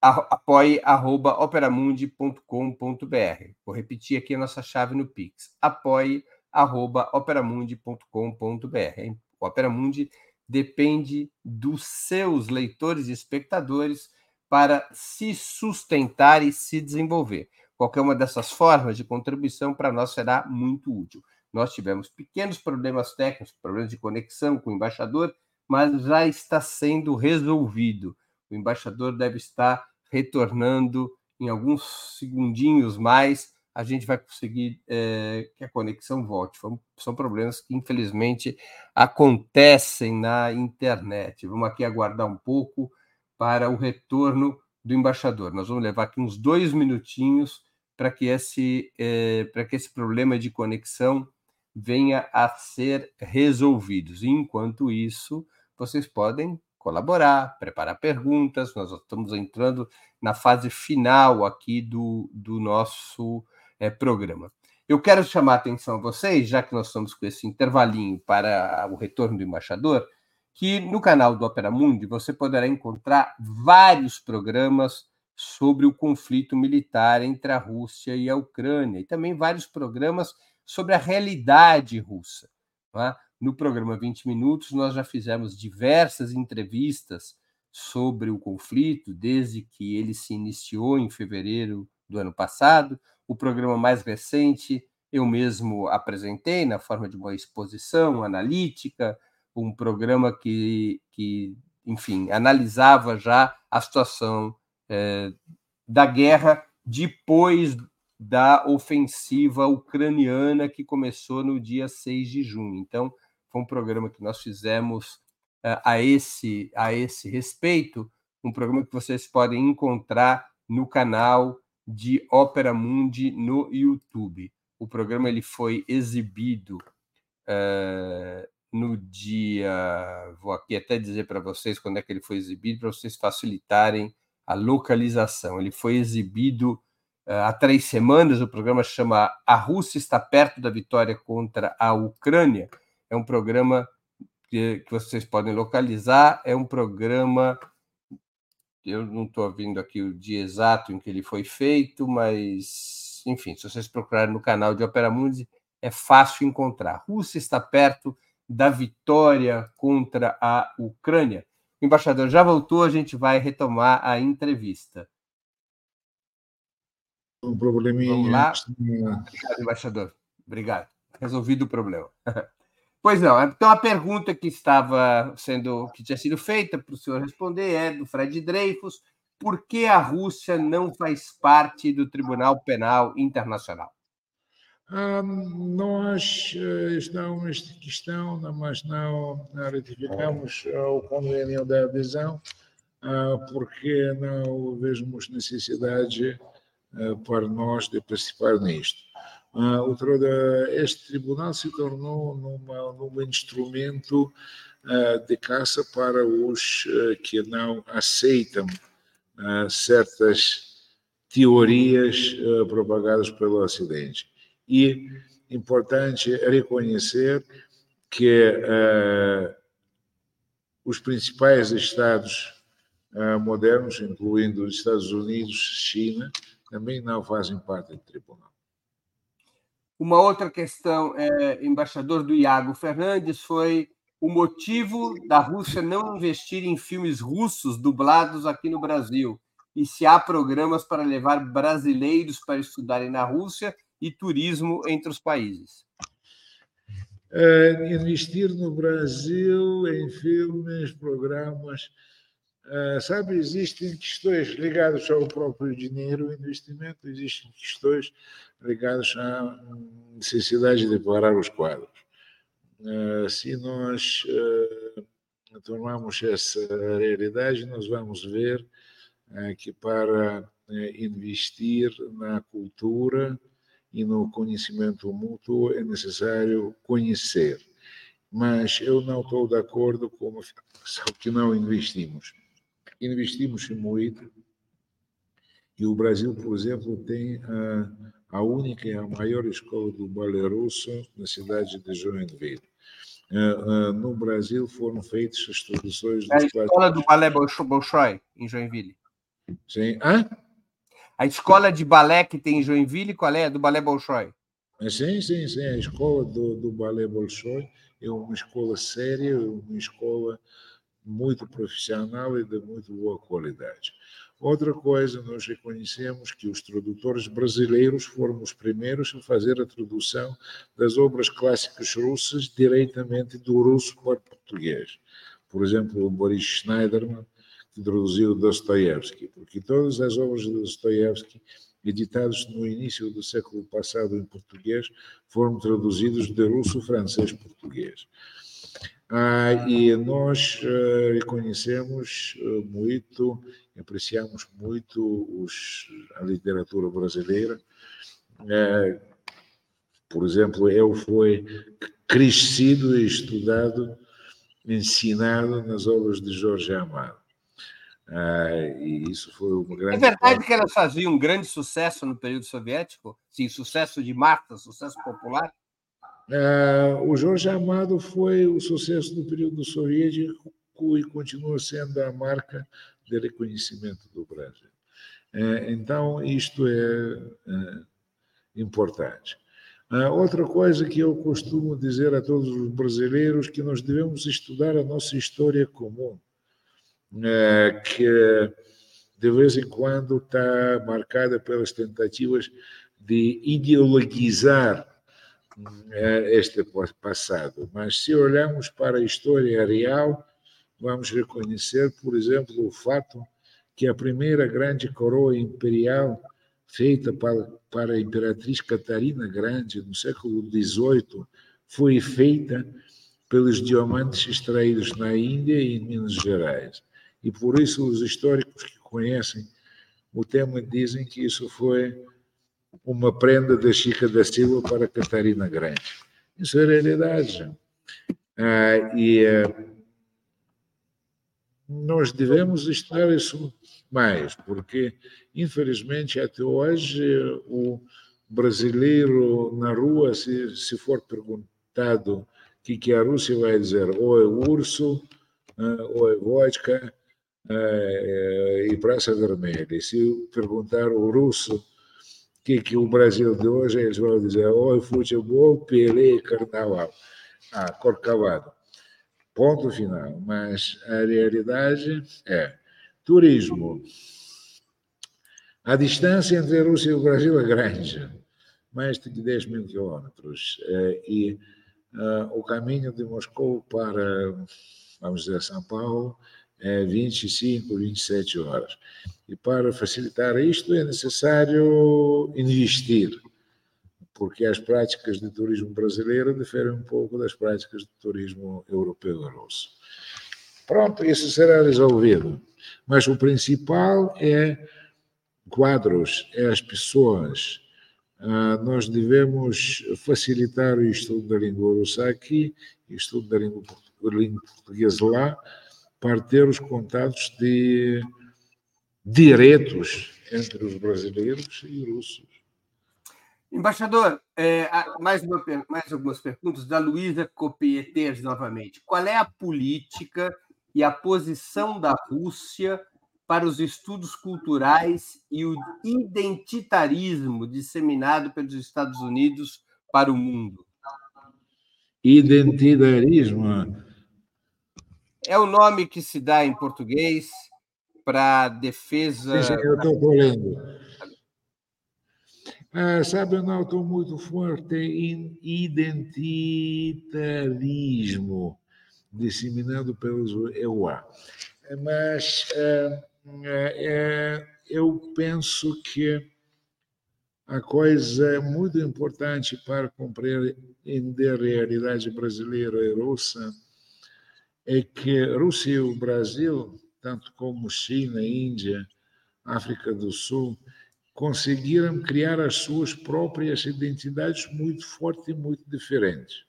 apoie.operamundi.com.br. Vou repetir aqui a nossa chave no Pix. apoie.operamundi.com.br. O Operamundi depende dos seus leitores e espectadores para se sustentar e se desenvolver. Qualquer uma dessas formas de contribuição para nós será muito útil. Nós tivemos pequenos problemas técnicos, problemas de conexão com o embaixador, mas já está sendo resolvido. O embaixador deve estar retornando em alguns segundinhos mais, a gente vai conseguir é, que a conexão volte. São problemas que, infelizmente, acontecem na internet. Vamos aqui aguardar um pouco para o retorno do embaixador. Nós vamos levar aqui uns dois minutinhos para que esse, é, para que esse problema de conexão venha a ser resolvido. Enquanto isso, vocês podem colaborar, preparar perguntas. Nós estamos entrando na fase final aqui do, do nosso é, programa. Eu quero chamar a atenção a vocês, já que nós estamos com esse intervalinho para o retorno do embaixador, que no canal do Opera Mundi você poderá encontrar vários programas sobre o conflito militar entre a Rússia e a Ucrânia, e também vários programas sobre a realidade russa. É? No programa 20 Minutos, nós já fizemos diversas entrevistas sobre o conflito, desde que ele se iniciou em fevereiro do ano passado. O programa mais recente eu mesmo apresentei na forma de uma exposição analítica, um programa que, que enfim, analisava já a situação é, da guerra depois da ofensiva ucraniana que começou no dia 6 de junho. Então, foi um programa que nós fizemos uh, a, esse, a esse respeito, um programa que vocês podem encontrar no canal de Ópera Mundi no YouTube. O programa ele foi exibido uh, no dia. Vou aqui até dizer para vocês quando é que ele foi exibido, para vocês facilitarem a localização. Ele foi exibido uh, há três semanas. O programa chama A Rússia está perto da vitória contra a Ucrânia. É um programa que, que vocês podem localizar. É um programa. Eu não estou vendo aqui o dia exato em que ele foi feito, mas, enfim, se vocês procurarem no canal de Opera Mundi, é fácil encontrar. Rússia está perto da vitória contra a Ucrânia. O embaixador já voltou, a gente vai retomar a entrevista. Um probleminha. Vamos lá. Obrigado, embaixador. Obrigado. Resolvido o problema. Pois não. Então a pergunta que estava sendo, que tinha sido feita para o senhor responder é do Fred Dreyfus: por que a Rússia não faz parte do Tribunal Penal Internacional? Ah, nós eh, estamos nesta questão, mas não ratificamos o convênio da adesão, ah, porque não vemos necessidade ah, para nós de participar nisto. Este tribunal se tornou numa, num instrumento de caça para os que não aceitam certas teorias propagadas pelo Ocidente e importante reconhecer que uh, os principais estados uh, modernos, incluindo os Estados Unidos, China, também não fazem parte do tribunal. Uma outra questão, é, embaixador do Iago Fernandes, foi o motivo da Rússia não investir em filmes russos dublados aqui no Brasil e se há programas para levar brasileiros para estudarem na Rússia e turismo entre os países? É, investir no Brasil em filmes, programas. É, sabe, existem questões ligadas ao próprio dinheiro, investimento, existem questões ligadas à necessidade de parar os quadros. É, se nós é, tomarmos essa realidade, nós vamos ver que para é, investir na cultura, e no conhecimento mútuo é necessário conhecer. Mas eu não estou de acordo com o que não investimos. Investimos muito e o Brasil, por exemplo, tem a, a única e a maior escola do balé russo na cidade de Joinville. Uh, uh, no Brasil foram feitas as traduções... É a escola do balé Bolshoi, em Joinville. Sim. Hã? A escola de balé que tem em Joinville, qual é? Do Balé Bolshoi. É, sim, sim, sim. A escola do, do Balé Bolshoi é uma escola séria, uma escola muito profissional e de muito boa qualidade. Outra coisa, nós reconhecemos que os tradutores brasileiros foram os primeiros a fazer a tradução das obras clássicas russas diretamente do russo para o português. Por exemplo, o Boris Schneiderman que traduziu Dostoiévski, porque todas as obras de Dostoiévski, editadas no início do século passado em português, foram traduzidas de russo, francês, português. Ah, e nós uh, reconhecemos uh, muito, apreciamos muito os, a literatura brasileira. Uh, por exemplo, eu fui crescido e estudado, ensinado nas obras de Jorge Amado. Uh, e isso foi uma é grande. É verdade que elas faziam um grande sucesso no período soviético? Sim, sucesso de massa, sucesso popular? Uh, o Jorge Amado foi o sucesso do período soviético e continua sendo a marca de reconhecimento do Brasil. Uh, então, isto é importante. outra coisa que eu costumo dizer a todos os brasileiros que nós devemos estudar a nossa história comum é, que de vez em quando está marcada pelas tentativas de ideologizar é, este passado. Mas se olharmos para a história real, vamos reconhecer, por exemplo, o fato que a primeira grande coroa imperial feita para, para a imperatriz Catarina Grande no século XVIII foi feita pelos diamantes extraídos na Índia e em Minas Gerais. E por isso os históricos que conhecem o tema dizem que isso foi uma prenda da Chica da Silva para Catarina Grande. Isso é realidade. Ah, e ah, nós devemos estar isso mais, porque, infelizmente, até hoje, o brasileiro na rua, se, se for perguntado o que, que a Rússia vai dizer, ou é urso, ah, ou é vodka, é, e Praça Vermelha. E se perguntar ao russo o que, que o Brasil de hoje, eles vão dizer: oi, futebol, Pelé, carnaval. Ah, Corcavado. Ponto final. Mas a realidade é turismo. A distância entre a Rússia e o Brasil é grande, mais de 10 mil quilômetros. É, e uh, o caminho de Moscou para, vamos dizer, São Paulo é, 25, 27 horas. E para facilitar isto é necessário investir, porque as práticas de turismo brasileiro diferem um pouco das práticas de turismo europeu e russo. Pronto, isso será resolvido. Mas o principal é quadros, é as pessoas. Ah, nós devemos facilitar o estudo da língua russa aqui, estudo da língua portuguesa lá, para ter os contatos de diretos entre os brasileiros e os russos. Embaixador, é, mais, uma, mais algumas perguntas da Luísa Copietes novamente. Qual é a política e a posição da Rússia para os estudos culturais e o identitarismo disseminado pelos Estados Unidos para o mundo? Identitarismo é o nome que se dá em português para defesa. Sim, eu estou lendo. Ah, sabe, não estou muito forte em identitarismo disseminado pelos EUA. Mas é, é, eu penso que a coisa é muito importante para compreender a realidade brasileira e russa é que Rússia e o Brasil, tanto como China, Índia, África do Sul, conseguiram criar as suas próprias identidades muito fortes e muito diferentes.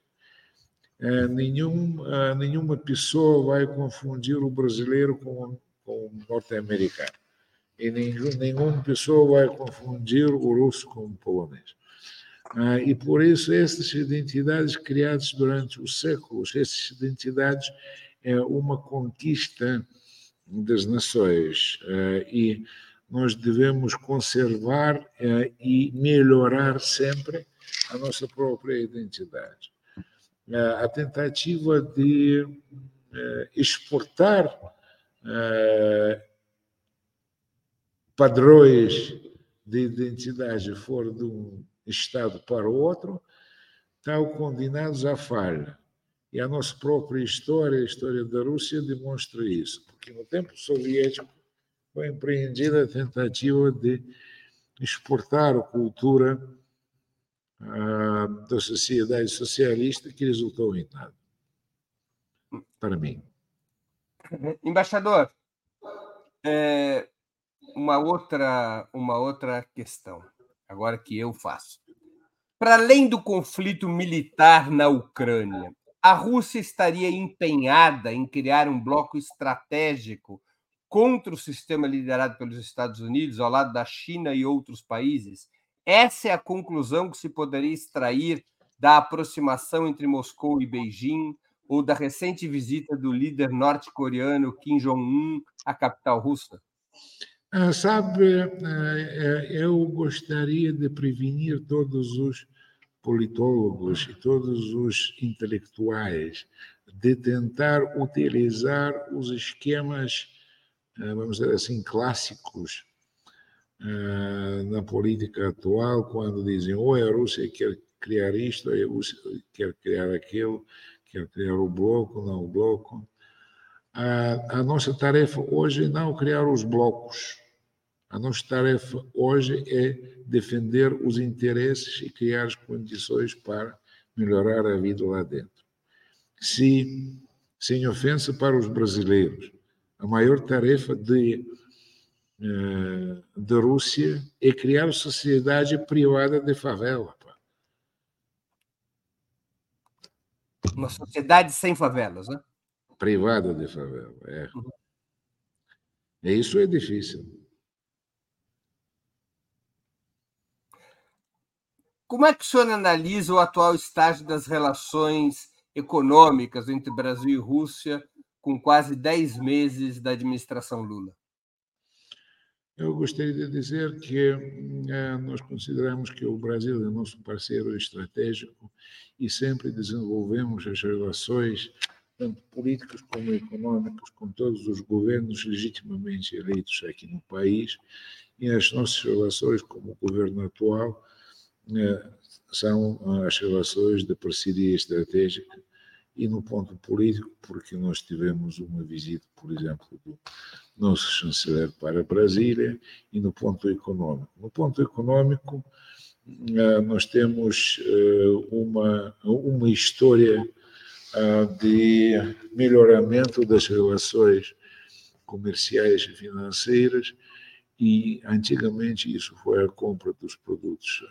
É, nenhum, é, nenhuma pessoa vai confundir o brasileiro com, com o norte-americano. E nenhum, nenhuma pessoa vai confundir o russo com o polonês. Ah, e por isso, essas identidades criadas durante os séculos, essas identidades é uma conquista das nações eh, e nós devemos conservar eh, e melhorar sempre a nossa própria identidade. Eh, a tentativa de exportar padrões de identidade fora de um Estado para o outro estão condenados à falha. E a nossa própria história, a história da Rússia, demonstra isso, porque no tempo soviético foi empreendida a tentativa de exportar a cultura ah, da sociedade socialista, que resultou em nada, para mim. Embaixador, é, uma outra uma outra questão, agora que eu faço. Para além do conflito militar na Ucrânia, a Rússia estaria empenhada em criar um bloco estratégico contra o sistema liderado pelos Estados Unidos, ao lado da China e outros países? Essa é a conclusão que se poderia extrair da aproximação entre Moscou e Beijing, ou da recente visita do líder norte-coreano Kim Jong-un à capital russa? Ah, sabe, eh, eu gostaria de prevenir todos os politólogos e todos os intelectuais de tentar utilizar os esquemas, eh, vamos dizer assim, clássicos eh, na política atual, quando dizem ou a Rússia quer criar isto, ou a Rússia quer criar aquilo, quer criar o bloco, não o bloco. A, a nossa tarefa hoje é não criar os blocos. A nossa tarefa hoje é defender os interesses e criar as condições para melhorar a vida lá dentro. Se, sem ofensa para os brasileiros, a maior tarefa de eh, da Rússia é criar sociedade privada de favela. Uma sociedade sem favelas, né? Privada de favela, é. Uhum. Isso é difícil. Como é que o senhor analisa o atual estágio das relações econômicas entre Brasil e Rússia com quase 10 meses da administração Lula? Eu gostaria de dizer que eh, nós consideramos que o Brasil é nosso parceiro estratégico e sempre desenvolvemos as relações, tanto políticas como econômicas, com todos os governos legitimamente eleitos aqui no país. E as nossas relações, como o governo atual, são as relações de parceria estratégica e no ponto político, porque nós tivemos uma visita, por exemplo, do nosso chanceler para Brasília, e no ponto econômico. No ponto econômico, eh, nós temos eh, uma, uma história eh, de melhoramento das relações comerciais e financeiras, e antigamente isso foi a compra dos produtos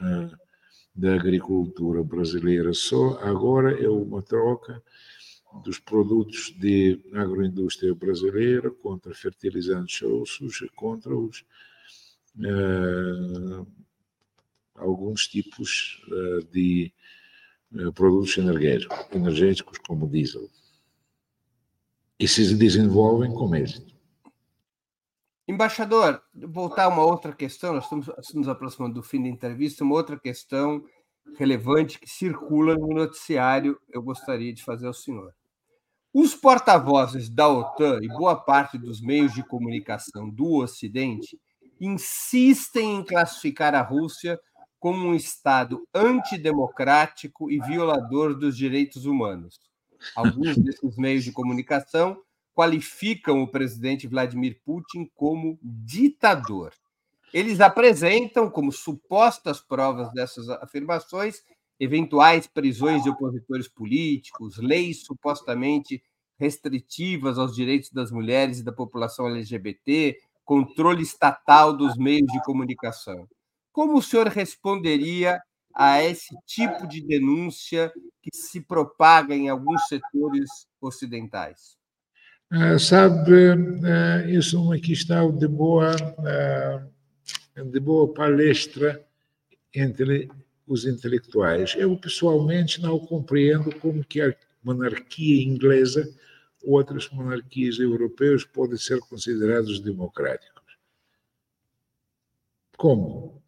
da agricultura brasileira só, agora é uma troca dos produtos de agroindústria brasileira contra fertilizantes russos e contra os uh, alguns tipos uh, de uh, produtos energéticos, energéticos como diesel. E se desenvolvem com êxito. Embaixador, voltar a uma outra questão, nós estamos nos aproximando do fim da entrevista, uma outra questão relevante que circula no noticiário, eu gostaria de fazer ao senhor. Os porta-vozes da OTAN e boa parte dos meios de comunicação do Ocidente insistem em classificar a Rússia como um Estado antidemocrático e violador dos direitos humanos. Alguns desses meios de comunicação qualificam o presidente Vladimir Putin como ditador. Eles apresentam como supostas provas dessas afirmações eventuais prisões de opositores políticos, leis supostamente restritivas aos direitos das mulheres e da população LGBT, controle estatal dos meios de comunicação. Como o senhor responderia a esse tipo de denúncia que se propaga em alguns setores ocidentais? Uh, sabe, isso é uma questão de boa, uh, de boa palestra entre os intelectuais. Eu, pessoalmente, não compreendo como que a monarquia inglesa ou outras monarquias europeias podem ser considerados democráticos. Como?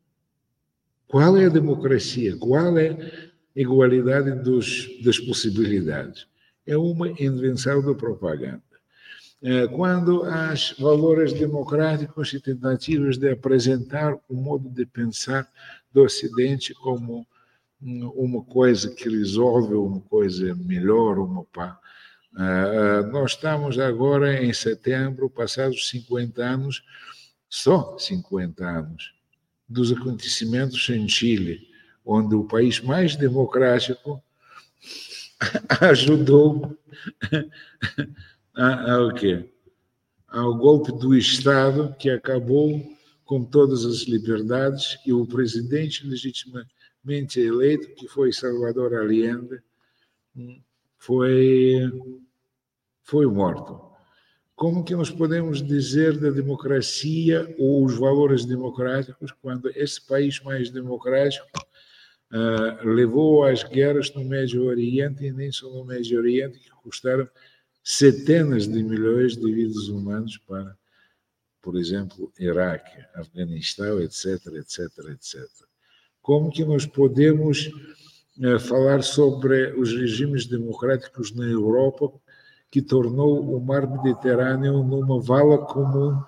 Qual é a democracia? Qual é a igualdade dos, das possibilidades? É uma invenção da propaganda. É, quando as valores democráticos e tentativas de apresentar o modo de pensar do Ocidente como uma coisa que resolve, uma coisa melhor, uma pá. Uh, nós estamos agora em setembro, passados 50 anos, só 50 anos, dos acontecimentos em Chile, onde o país mais democrático ajudou a, a, o quê? ao golpe do Estado que acabou com todas as liberdades, e o presidente legitimamente eleito, que foi Salvador Allende, foi, foi morto. como que nós podemos dizer da democracia ou os valores democráticos quando esse país mais democrático uh, levou às guerras no Médio Oriente e nem só no Médio Oriente que custaram centenas de milhões de vidas humanas para, por exemplo, Iraque, Afeganistão, etc, etc, etc. Como que nós podemos uh, falar sobre os regimes democráticos na Europa que tornou o mar Mediterrâneo numa vala comum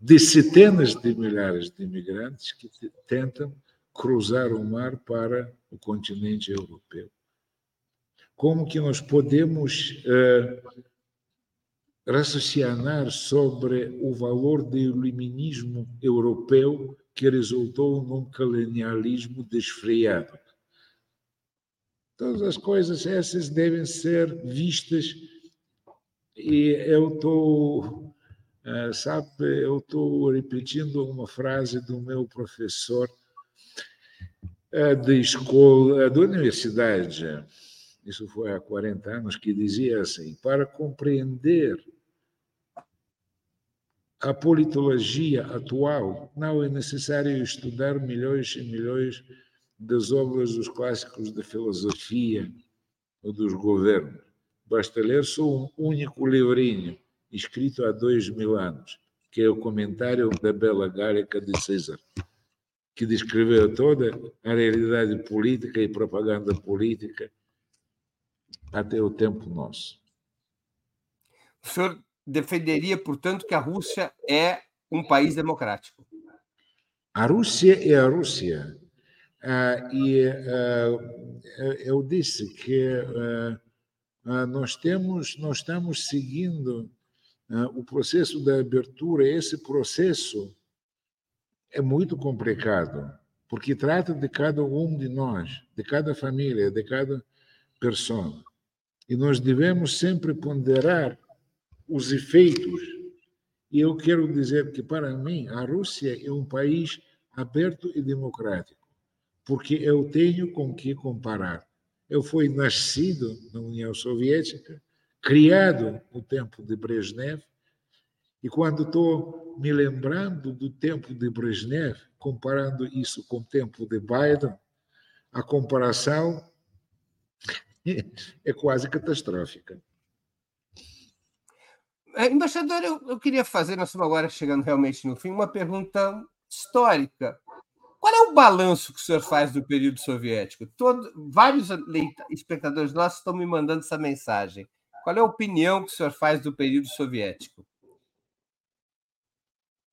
de centenas de milhares de imigrantes que tentam cruzar o mar para o continente europeu. Como que nós podemos uh, raciocinar sobre o valor do iluminismo europeu que resultou num colonialismo desfreado? Todas as coisas essas devem ser vistas e eu estou, eh, sabe, eu estou repetindo uma frase do meu professor eh, de escola, eh, da universidade, isso foi há 40 anos, que dizia assim: para compreender a politologia atual, não é necessário estudar milhões e milhões das obras dos clássicos da filosofia ou dos governos. Basta ler só um único livrinho, escrito há dois mil anos, que é o comentário da Bela Gárica de César, que descreveu toda a realidade política e propaganda política até o tempo nosso. O senhor defenderia, portanto, que a Rússia é um país democrático? A Rússia é a Rússia. Ah, e ah, eu disse que ah, ah, nós temos, nós estamos seguindo ah, o processo da abertura. Esse processo é muito complicado, porque trata de cada um de nós, de cada família, de cada pessoa. E nós devemos sempre ponderar os efeitos. E eu quero dizer que, para mim, a Rússia é um país aberto e democrático, porque eu tenho com que comparar. Eu fui nascido na União Soviética, criado no tempo de Brezhnev, e quando estou me lembrando do tempo de Brezhnev, comparando isso com o tempo de Biden, a comparação é quase catastrófica. É, embaixador, eu, eu, queria fazer, nós estamos agora chegando realmente no fim, uma pergunta histórica. Qual é o balanço que o senhor faz do período soviético? Todo, vários espectadores nossos estão me mandando essa mensagem. Qual é a opinião que o senhor faz do período soviético?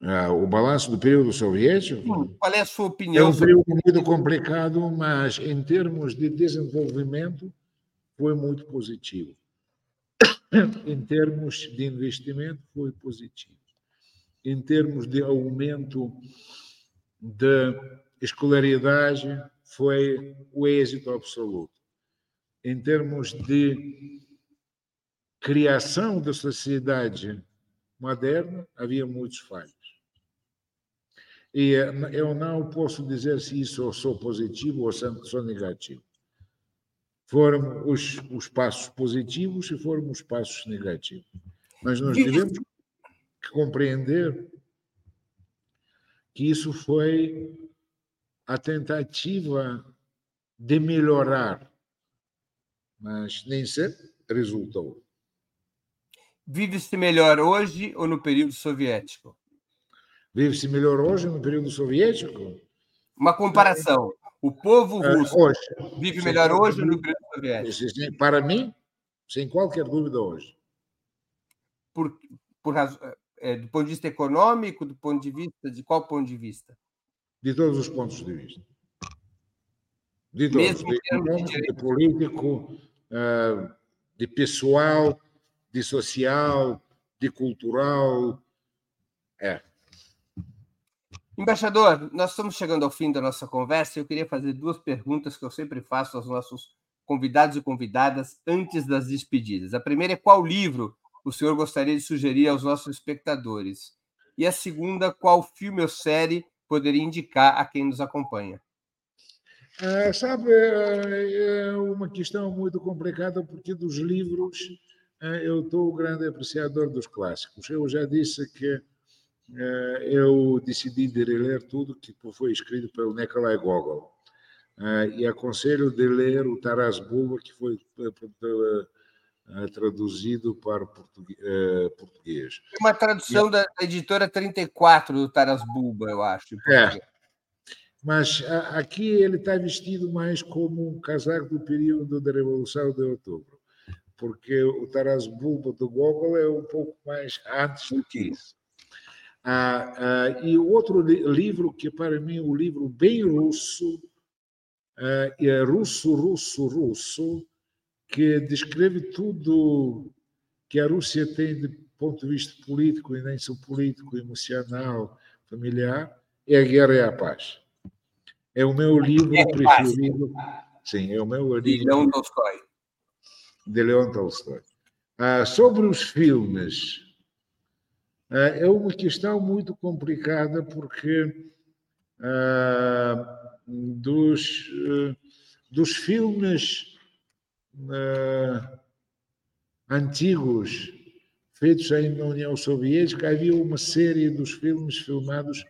Ah, o balanço do período soviético? Qual é a sua opinião? É um período muito complicado, mas em termos de desenvolvimento foi muito positivo. em termos de investimento foi positivo. Em termos de aumento de escolaridade foi o êxito absoluto. Em termos de criação da sociedade moderna, havia muitos falhos. E eu não posso dizer se isso sou positivo ou sou negativo. Foram os, os passos positivos e foram os passos negativos. Mas nós devemos compreender que isso foi a tentativa de melhorar, mas nem sempre resultou. Vive-se melhor hoje ou no período soviético? Vive-se melhor hoje ou no período soviético? Uma comparação. O povo é, russo hoje. vive melhor hoje ou no período soviético? Para mim, sem qualquer dúvida, hoje. Por, por razão, é, do ponto de vista econômico, do ponto de vista de qual ponto de vista? De todos os pontos de vista. De todos, Mesmo de econômico, de, de político, uh, de pessoal, de social, de cultural. É. Embaixador, nós estamos chegando ao fim da nossa conversa. Eu queria fazer duas perguntas que eu sempre faço aos nossos convidados e convidadas antes das despedidas. A primeira é qual livro o senhor gostaria de sugerir aos nossos espectadores? E a segunda, qual filme ou série poderia indicar a quem nos acompanha? É, sabe, é, é uma questão muito complicada, porque dos livros eu estou um grande apreciador dos clássicos. Eu já disse que eu decidi de reler tudo que foi escrito pelo Nikolai Gogol. E aconselho de ler o Taras Bulba, que foi traduzido para português. Uma tradução e... da editora 34 do Taras Bulba, eu acho. É. Mas aqui ele está vestido mais como um casaco do período da Revolução de Outubro, porque o Taras Bulba do Gogol é um pouco mais antes do que isso. Ah, ah, e outro li livro que para mim é um livro bem russo, ah, é russo, russo, russo, que descreve tudo que a Rússia tem de ponto de vista político, e nem só político, emocional, familiar, é a Guerra e a Paz. É o meu livro preferido. Sim, é o meu livro. De Leon Tolstói. De Leon Tolstói. Ah, sobre os filmes, é uma questão muito complicada porque ah, dos, ah, dos filmes antigos feitos aí na União Soviética, havia uma série dos filmes filmados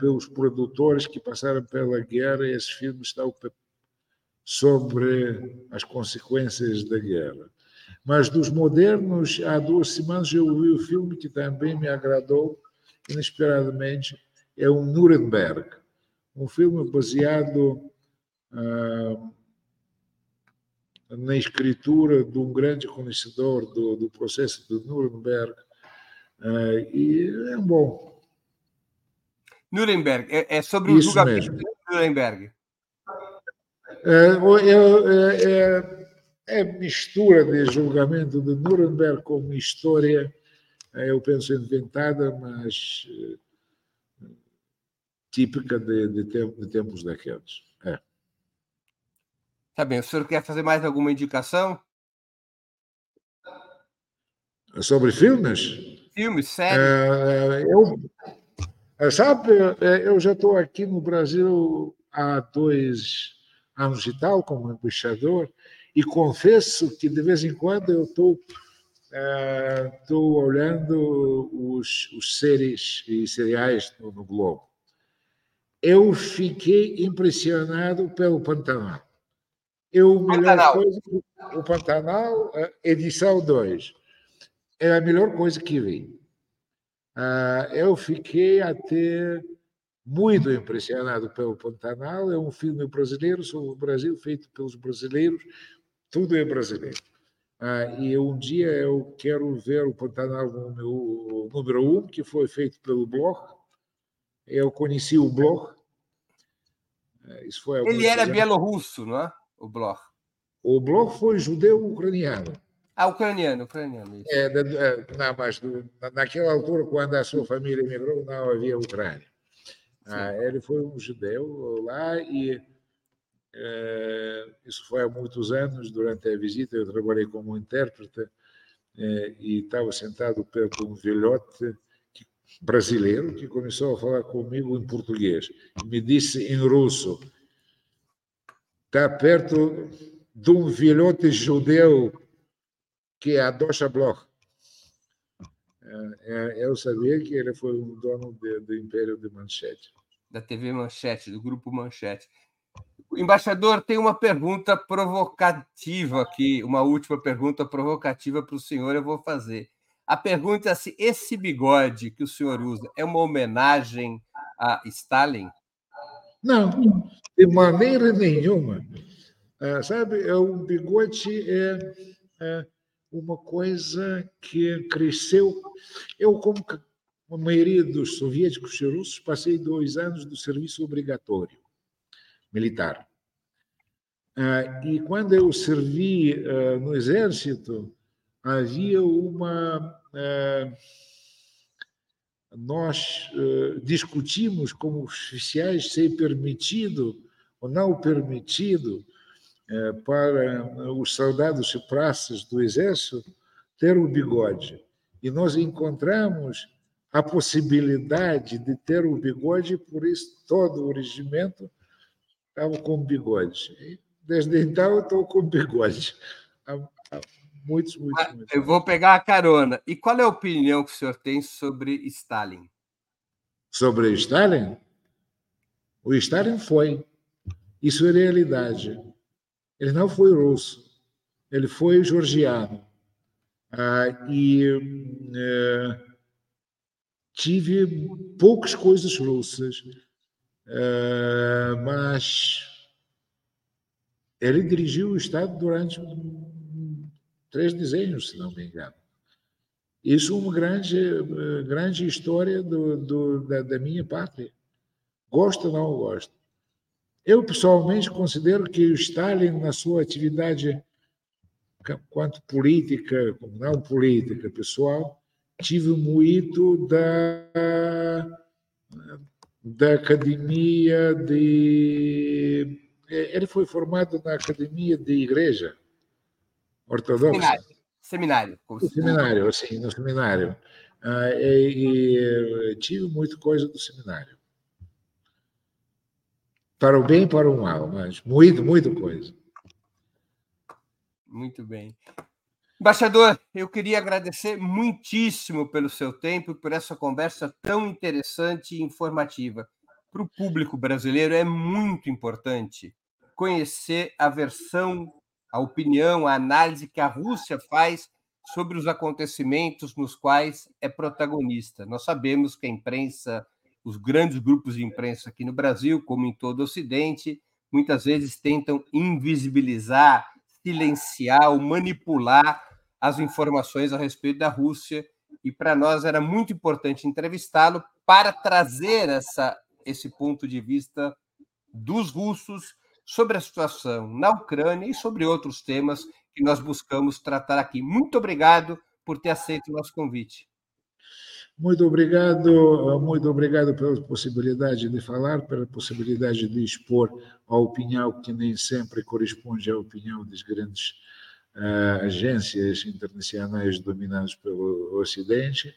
pelos produtores que passaram pela guerra, e esses filmes estão sobre as consequências da guerra. Mas dos modernos, há duas semanas eu vi o um filme que também me agradou inesperadamente, é o Nuremberg, um filme baseado ah, na escritura de um grande conhecedor do, do processo de Nuremberg, ah, e é um bom. Nuremberg, é, é sobre o Isso julgamento mesmo. de Nuremberg. É, é, é, é mistura de julgamento de Nuremberg com uma história, eh, eu penso, inventada, mas eh, típica de, de, de tempos daqueles. É. Tá bem. O senhor quer fazer mais alguma indicação? Sobre filmes? Filmes, séries? É, eu, sabe, eu já estou aqui no Brasil há dois anos e tal, como embaixador, e confesso que de vez em quando eu estou estou olhando os, os séries e seriais no, no, Globo. Eu fiquei impressionado pelo Pantanal. Eu, melhor coisa, o Pantanal, edição 2, é a melhor coisa que vi. Uh, eu fiquei até muito impressionado pelo Pantanal. É um filme brasileiro sobre o Brasil, feito pelos brasileiros, tudo é brasileiro. Ah, e um dia eu quero ver o Pantanal número, número um, que foi feito pelo Bloch. Eu conheci o Bloch. Ah, isso foi Ele era bielorrusso, não é? O Bloch. O Bloch foi judeu-ucraniano. Ah, ucraniano, ucraniano. Isso. É, não, mas naquela altura, quando a sua família emigrou, não havia Ucrânia. Ah, ele foi um judeu lá e isso foi há muitos anos, durante a visita, eu trabalhei como intérprete é, e estava sentado perto de um velhote brasileiro que começou a falar comigo em português. Me disse em russo: está perto de um velhote judeu que é a Dosha Bloch. É, eu sabia que ele foi um dono do Império de Manchete. Da TV Manchete, do grupo Manchete. Embaixador, tem uma pergunta provocativa aqui, uma última pergunta provocativa para o senhor, eu vou fazer. A pergunta é se esse bigode que o senhor usa é uma homenagem a Stalin? Não, de maneira nenhuma. É, sabe, é um bigode é, é, uma coisa que cresceu. Eu, como a maioria dos soviéticos e russos, passei dois anos do serviço obrigatório militar. Ah, e quando eu servi ah, no exército, havia uma. Ah, nós discutimos como oficiais se é permitido ou não permitido para os soldados e praças do exército ter o bigode. E nós encontramos a possibilidade de ter o bigode, por isso todo o regimento estava com bigode. Desde então eu estou com bigode. Muitos, muitos, muitos. Eu vou pegar a carona. E qual é a opinião que o senhor tem sobre Stalin? Sobre Stalin? O Stalin foi. Isso é realidade. Ele não foi russo. Ele foi georgiano. Ah, e eh, tive poucas coisas russas, eh, mas ele dirigiu o Estado durante três desenhos, se não me engano. Isso é uma grande, grande história do, do, da, da minha pátria. Gosto ou não gosto? Eu, pessoalmente, considero que o Stalin, na sua atividade quanto política, como não política, pessoal, tive muito da, da academia de. Ele foi formado na academia de igreja ortodoxa. Seminário. Seminário. No seminário, sim, no seminário. Ah, e, e, tive muita coisa do seminário. Para o bem e para o mal, mas muito, muita coisa. Muito bem. Embaixador, eu queria agradecer muitíssimo pelo seu tempo e por essa conversa tão interessante e informativa. Para o público brasileiro é muito importante conhecer a versão, a opinião, a análise que a Rússia faz sobre os acontecimentos nos quais é protagonista. Nós sabemos que a imprensa, os grandes grupos de imprensa aqui no Brasil, como em todo o Ocidente, muitas vezes tentam invisibilizar silenciar ou manipular as informações a respeito da Rússia. E para nós era muito importante entrevistá-lo para trazer essa, esse ponto de vista dos russos sobre a situação na Ucrânia e sobre outros temas que nós buscamos tratar aqui. Muito obrigado por ter aceito o nosso convite. Muito obrigado, muito obrigado pela possibilidade de falar, pela possibilidade de expor a opinião que nem sempre corresponde à opinião das grandes agências internacionais dominadas pelo Ocidente.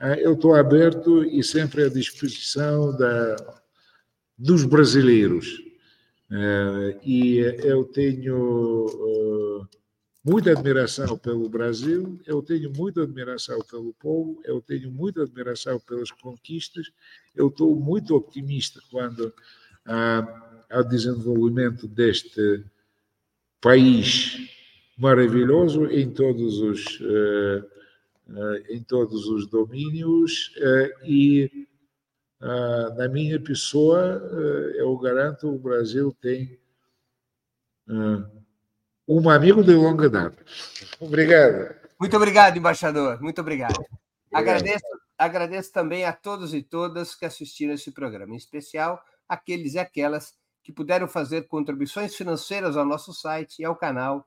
Uh, eu estou aberto e sempre à disposição da, dos brasileiros. Uh, e eu tenho muita admiração pelo Brasil, eu tenho muita admiração pelo povo, eu tenho muita admiração pelas conquistas, eu estou muito optimista quando ah, ao desenvolvimento deste país maravilhoso em todos os uh, uh, em todos os domínios uh, e na minha pessoa eu garanto o Brasil tem um amigo de longa data. Obrigado. Muito obrigado, embaixador. Muito obrigado. obrigado. Agradeço, agradeço também a todos e todas que assistiram esse programa, em especial aqueles e aquelas que puderam fazer contribuições financeiras ao nosso site e ao canal